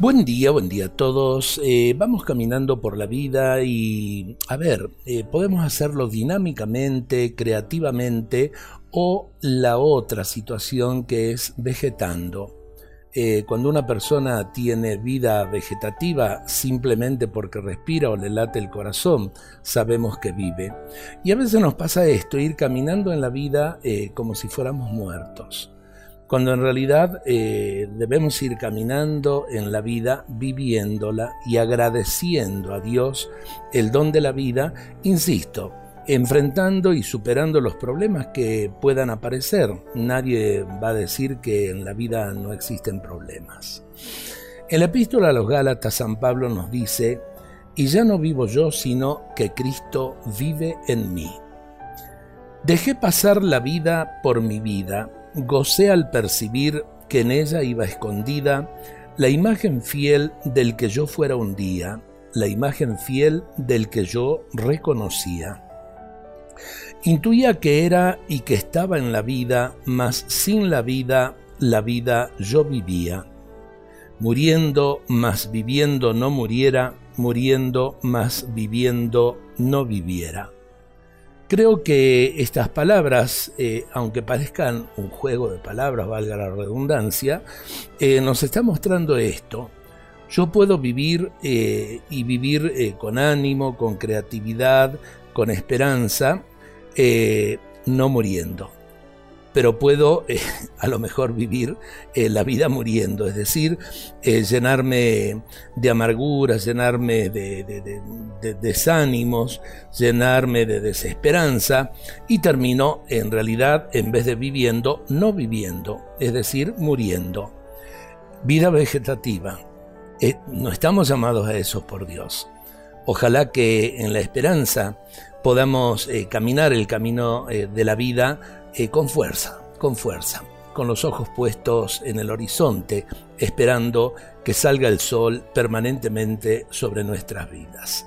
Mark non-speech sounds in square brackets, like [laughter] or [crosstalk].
Buen día, buen día a todos. Eh, vamos caminando por la vida y, a ver, eh, podemos hacerlo dinámicamente, creativamente o la otra situación que es vegetando. Eh, cuando una persona tiene vida vegetativa simplemente porque respira o le late el corazón, sabemos que vive. Y a veces nos pasa esto, ir caminando en la vida como si fuéramos muertos cuando en realidad eh, debemos ir caminando en la vida, viviéndola y agradeciendo a Dios el don de la vida, insisto, enfrentando y superando los problemas que puedan aparecer. Nadie va a decir que en la vida no existen problemas. En la epístola a los Gálatas, San Pablo nos dice, y ya no vivo yo, sino que Cristo vive en mí. Dejé pasar la vida por mi vida gocé al percibir que en ella iba escondida la imagen fiel del que yo fuera un día, la imagen fiel del que yo reconocía. Intuía que era y que estaba en la vida, mas sin la vida, la vida yo vivía. Muriendo, mas viviendo no muriera, muriendo, mas viviendo no viviera. Creo que estas palabras, eh, aunque parezcan un juego de palabras, valga la redundancia, eh, nos está mostrando esto. Yo puedo vivir eh, y vivir con ánimo, con creatividad, con esperanza, no muriendo pero puedo [laughs] a lo mejor vivir la vida muriendo, es decir, llenarme de amargura, llenarme de, desánimos, llenarme de desesperanza y termino en realidad, en vez de viviendo, no viviendo, es decir, muriendo. Vida vegetativa. no estamos llamados a eso por Dios. Ojalá que en la esperanza podamos caminar el camino de la vida eh, con fuerza, con fuerza, con los ojos puestos en el horizonte, esperando que salga el sol permanentemente sobre nuestras vidas.